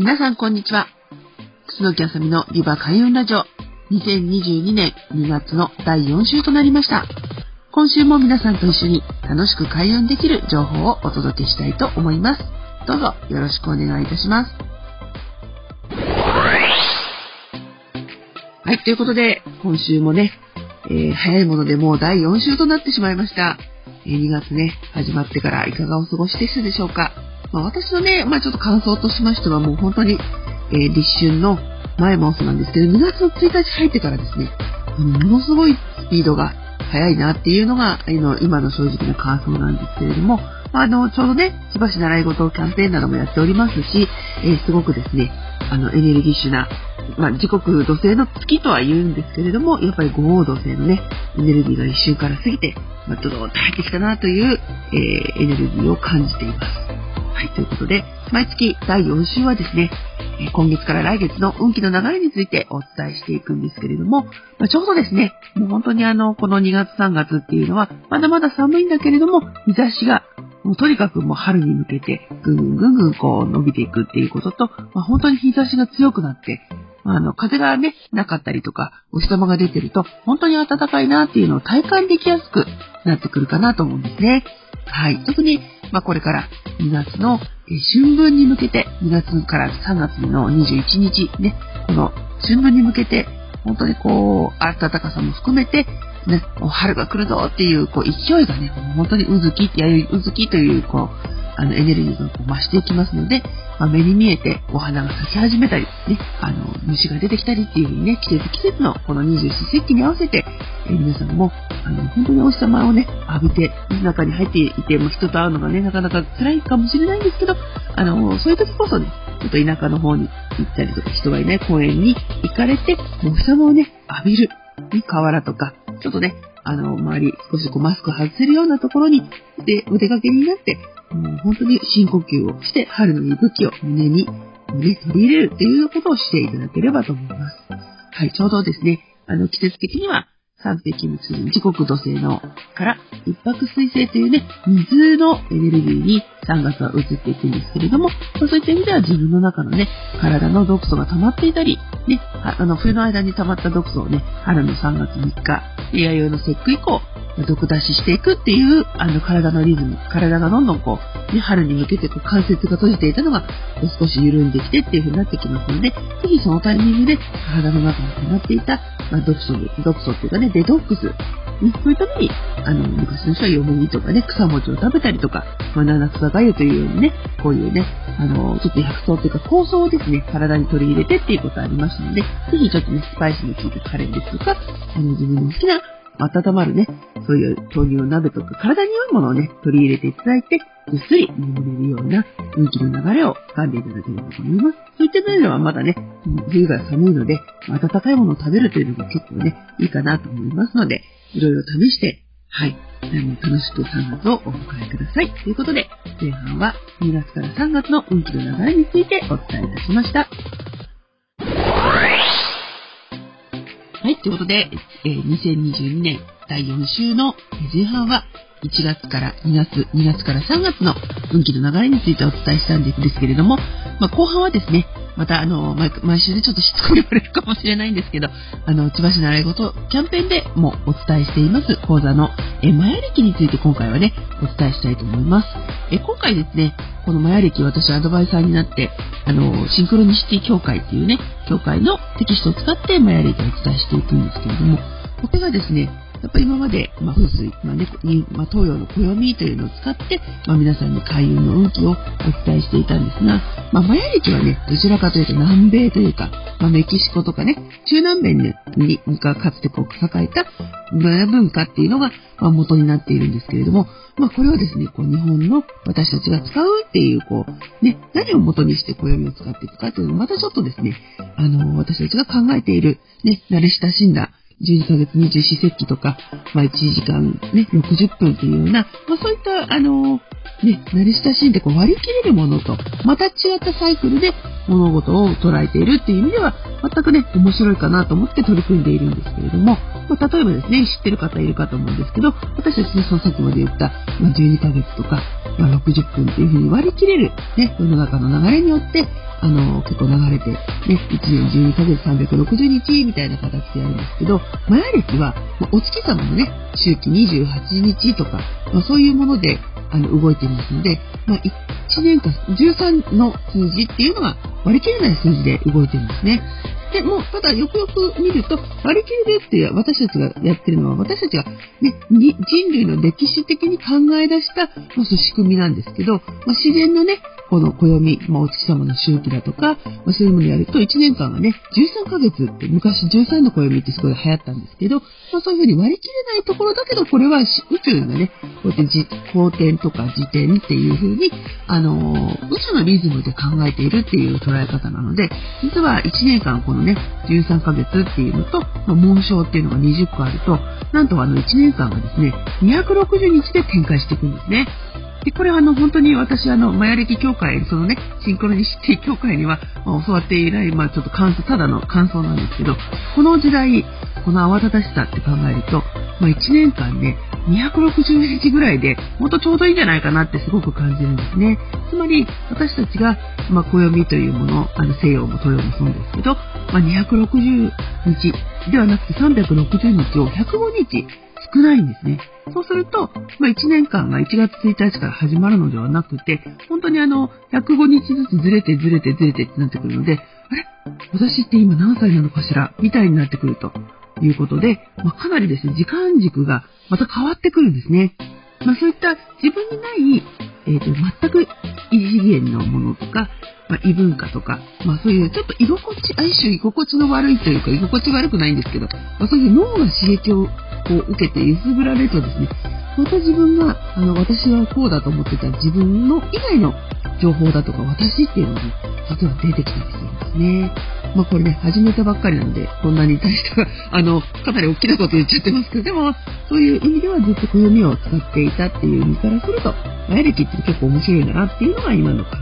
皆さんこんにちは。楠木あさみのリバ開運ラジオ2022年2月の第4週となりました。今週も皆さんと一緒に楽しく開運できる情報をお届けしたいと思います。どうぞよろしくお願いいたします。はい、ということで、今週もね、えー、早いものでもう第4週となってしまいました。え2月ね、始まってからいかがお過ごしでしたでしょうか。まあ、私のね、まあ、ちょっと感想としましてはもう本当に、えー、立春の前もそうなんですけど、2月の1日入ってからですね、ものすごいスピードが速いなっていうのが、あの、今の正直な感想なんですけれども、あの、ちょうどね、千葉市習い事キャンペーンなどもやっておりますし、えー、すごくですね、あの、エネルギッシュな、まあ、時刻土星の月とは言うんですけれども、やっぱり五黄土星のね、エネルギーが一瞬から過ぎて、まあ、ちょっと入ってきたなという、えー、エネルギーを感じています。はい、ということで、毎月第4週はですね、今月から来月の運気の流れについてお伝えしていくんですけれども、ま、ちょうどですね、もう本当にあの、この2月3月っていうのは、まだまだ寒いんだけれども、日差しがもうとにかくもう春に向けてぐんぐんぐんぐんこう伸びていくっていうことと、まあ、本当に日差しが強くなって、あの、風がね、なかったりとか、お日様が出てると、本当に暖かいなっていうのを体感できやすくなってくるかなと思うんですね。はい。特に、まあ、これから2月の春分に向けて、2月から3月の21日ね、この春分に向けて、本当にこう、暖かさも含めて、ね、春が来るぞっていう、こう、勢いがね、本当にうずき、弥生うずきという、こう、あの、エネルギーがこう増していきますので、まあ、目に見えてお花が咲き始めたり、ね、あの、虫が出てきたりっていう風にね、季節季節のこの二十四節気に合わせて、え、皆さんも、あの、本当にお日様をね、浴びて、中に入っていて、も人と会うのがね、なかなか辛いかもしれないんですけど、あの、そういう時こそね、ちょっと田舎の方に行ったりとか、人がいない公園に行かれて、お日様をね、浴びる。河原とか、ちょっとね、あの、周り少しこうマスク外せるようなところに、で、お出かけになって、もう本当に深呼吸をして、春の息吹を胸に、ね、取り入れるっていうことをしていただければと思います。はい、ちょうどですね、あの、季節的には、三匹結び時刻土星のから。一泊水星というね、水のエネルギーに3月は移っていくんですけれども、そういった意味では自分の中のね、体の毒素が溜まっていたり、ね、あの、冬の間に溜まった毒素をね、春の3月3日、弥生の節句以降、毒出ししていくっていう、あの、体のリズム、体がどんどんこう、ね、春に向けてこう関節が閉じていたのが、少し緩んできてっていう風になってきますので、ぜひそのタイミングで体の中に溜まっていた、まあ、毒素、毒素っていうかね、デトックス、ね、そういうために、あの、昔の人はよもぎとかね、草餅を食べたりとか、まあ、七草がゆというようにね、こういうね、あの、ちょっと薬草というか酵素をですね、体に取り入れてっていうことありますので、ぜひちょっとね、スパイスの効いたカレーですとか、あの、自分の好きな温まるね、そういう豆乳鍋とか体に良いものをね、取り入れていただいて、ぐっすり眠れるような人気の流れを掴んでいただければと思います。そういった面ではまだね、冬が寒いので、温かいものを食べるというのが結構ね、いいかなと思いますので、いろいろ試して、はい、楽しく3月をお迎えください。ということで、前半は2月から3月の運気の流れについてお伝えいたしました。はい、ということで、えー、2022年第4週の前半は、1月から2月、2月から3月の運気の流れについてお伝えしたんですけれども、まあ、後半はですね、またあの、毎週でちょっとしつこい言われるかもしれないんですけど、あの、千葉市習い事キャンペーンでもお伝えしています講座の、え、マヤ歴について今回はね、お伝えしたいと思います。え、今回ですね、このマヤ歴私アドバイザーになって、あの、シンクロニシティ協会っていうね、協会のテキストを使ってマヤ歴をお伝えしていくんですけれども、ここがですね、やっぱり今まで、まあ、風水、まあね、まあ、東洋の暦というのを使って、まあ、皆さんに開運の運気をお伝えしていたんですが、まあ、マヤ歴はね、どちらかというと南米というか、まあ、メキシコとかね、中南米に、がかつてこう栄えたマヤ文化っていうのが、まあ、元になっているんですけれども、まあ、これはですね、こう、日本の私たちが使うっていう、こう、ね、何を元にして暦を使っていくかっていうのを、またちょっとですね、あの、私たちが考えている、ね、慣れ親しんだ12ヶ月二十四節気とか、まあ1時間ね、60分というような、まあそういった、あの、ね、慣れ親しんでこう割り切れるものと、また違ったサイクルで物事を捉えているっていう意味では、全くね、面白いかなと思って取り組んでいるんですけれども、例えばですね、知ってる方いるかと思うんですけど、私たちね、そのさっきまで言った、ま、12ヶ月とか、ま、60分っていうふうに割り切れる、ね、世の中の流れによって、あの、結構流れて、ね、1年12ヶ月360日みたいな形でやるんですけど、マヤ暦は、ま、お月様のね、周期28日とか、まあ、そういうもので、あの、動いていますので、まあ、1年間、13の数字っていうのが割り切れない数字で動いてるんですね。で、もただよくよく見ると、割り切れるっていう私たちがやってるのは、私たちがね、人類の歴史的に考え出した、まあ、仕組みなんですけど、まあ、自然のね、この暦、まあ、お月様の周期だとか、まあ、そういうものをやると1年間がね、13ヶ月って昔13の暦ってすごい流行ったんですけど、まあ、そういうふうに割り切れないところだけど、これは宇宙がね、こうやって公転とか自転っていう風に、あの、宇宙のリズムで考えているっていう捉え方なので、実は1年間このね、13ヶ月っていうのと、紋章っていうのが20個あると、なんとあの1年間がですね、260日で展開していくんですね。で、これはあの、本当に私、あの、マヤ歴協会、そのね、シンクロニシティ協会には、教わっていない、まあ、ちょっと感想、ただの感想なんですけど、この時代、この慌ただしさって考えると、まあ、1年間ね、260日ぐらいで、もっとちょうどいいんじゃないかなってすごく感じるんですね。つまり、私たちが、まあ、暦というもの、あの、西洋も東洋もそうですけど、まあ、260日ではなくて360日を105日少ないんですね。そうすると、まあ、1年間が1月1日から始まるのではなくて、本当にあの、105日ずつずれてずれてずれてってなってくるので、あれ？私って今何歳なのかしら？みたいになってくるということで、まあ、かなりですね、時間軸がまた変わってくるんですね。まあ、そういった自分にない、えっ、ー、と、全く異次元のものとか、まあ、異文化とか、まあそういうちょっと居心地、ある種居心地の悪いというか、居心地悪くないんですけど、まあそういう脳が刺激をこう受けて揺すぶられるとですね、また自分が、あの、私はこうだと思ってた自分の以外の情報だとか私っていうのが、実は出てきたりするんですね。まあこれね、始めたばっかりなので、こんなに対しては、あの、かなり大きなこと言っちゃってますけど、でも、そういう意味ではずっと暦を使っていたっていう意味からすると、マヤ歴って結構面白いんだなっていうのが今の感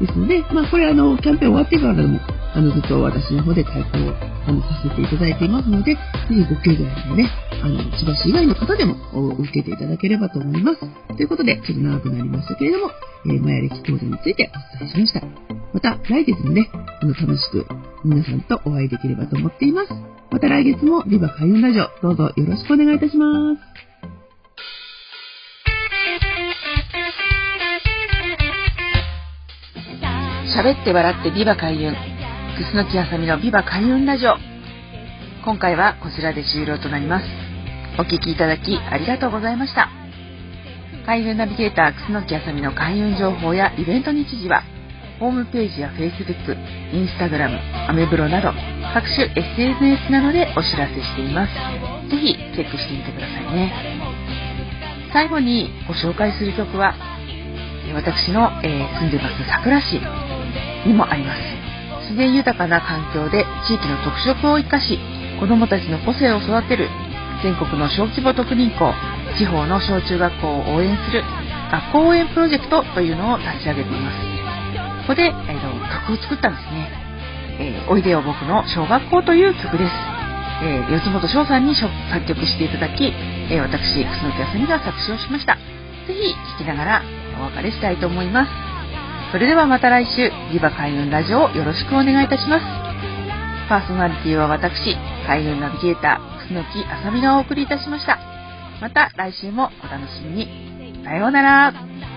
です。ので、まあこれあの、キャンペーン終わってからでも、あの、ずっと私の方で対抗をあのさせていただいていますので、ぜひご経済でね、あの、千葉市以外の方でも受けていただければと思います。ということで、ちょっと長くなりましたけれども、えー、マヤ歴講座についてお伝えしました。また、来月もね、あの、楽しく皆さんとお会いできればと思っています。また来月もビバ開運ラジオ、どうぞよろしくお願いいたします。喋って笑ってビバ開運。楠木あさみのビバ開運ラジオ。今回はこちらで終了となります。お聴きいただきありがとうございました。開運ナビゲーター楠木あさみの開運情報やイベント日時は、ホームページや Facebook、Instagram、アメブロなど各種 SNS などでお知らせしています。ぜひチェックしてみてくださいね。最後にご紹介する曲は、私の、えー、住んでます桜市にもあります。自然豊かな環境で地域の特色を生かし子どもたちの個性を育てる全国の小規模特任校地方の小中学校を応援する学校応援プロジェクトというのを立ち上げています。ここで、えー、曲を作ったんですね、えー、おいでよ僕の小学校という曲です、えー、四本翔さんに作曲していただき、えー、私楠木あさみが作詞をしました。ぜひ聴きながらお別れしたいと思います。それではまた来週、リバ開運ラジオをよろしくお願いいたします。パーソナリティは私、海運ナビゲーター、楠木あさみがお送りいたしました。また来週もお楽しみに。さようなら。